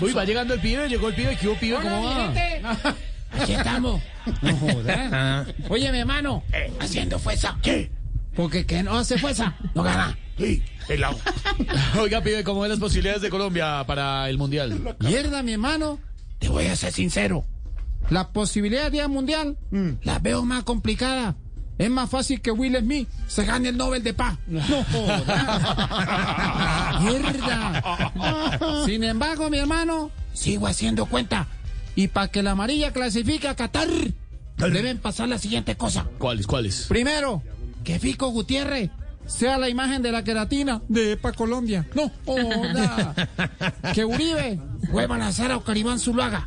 Uy, va llegando el pibe, llegó el pibe, ¿qué hubo, pibe? ¿Cómo va? Aquí estamos. No jodas. Oye, mi hermano, haciendo fuerza. ¿Qué? Porque que no hace fuerza, no gana. Sí, pelado. Oiga, pibe, ¿cómo ven las posibilidades de Colombia para el Mundial? Mierda, mi hermano. Te voy a ser sincero. Las posibilidades de mundial las veo más complicadas. Es más fácil que Will Smith se gane el Nobel de Paz. No jodas. Mierda. Sin embargo, mi hermano, sigo haciendo cuenta. Y para que la amarilla clasifique a Qatar, deben pasar la siguiente cosa. ¿Cuáles, cuáles? Primero, que Fico Gutiérrez sea la imagen de la queratina de EPA Colombia. No, joda. que Uribe vuelva a lanzar a Ocaribán Zuluaga.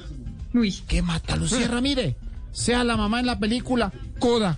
Uy. Que Mata Lucía Ramírez sea la mamá en la película Coda.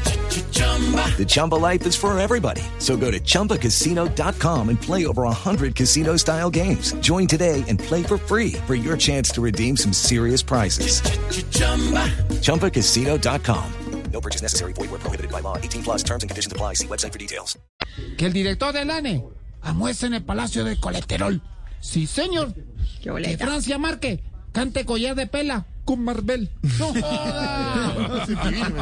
The Chumba life is for everybody. So go to ChumbaCasino.com and play over 100 casino-style games. Join today and play for free for your chance to redeem some serious prizes. ChumbaCasino.com. No purchase necessary. Void where prohibited by law. 18 plus terms and conditions apply. See website for details. Que el director del ANE almuerce en el Palacio del Colesterol. Sí, señor. Qué Francia Márquez cante collar de pela con Marvel. ¡No joda!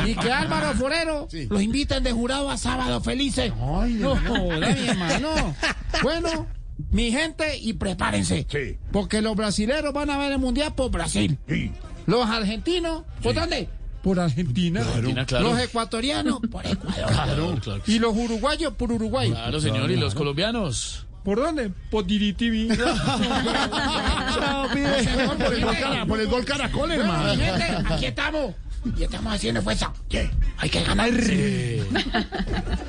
y que Álvaro Forero lo inviten de jurado a Sábado Felices. no joda, mi hermano. Bueno, mi gente, y prepárense. Sí. Porque los brasileros van a ver el mundial por Brasil. Los argentinos, ¿por dónde? Por Argentina. Argentina, claro. Los ecuatorianos, por Ecuador. Claro, claro. Y los uruguayos, por Uruguay. Claro, señor, ¿y los colombianos? ¿Por dónde? Por DirecTV. Pibe. Por el gol, cara- por el gol caracol, hermano. gente, aquí estamos. Y estamos haciendo fuerza. Hay que ganar.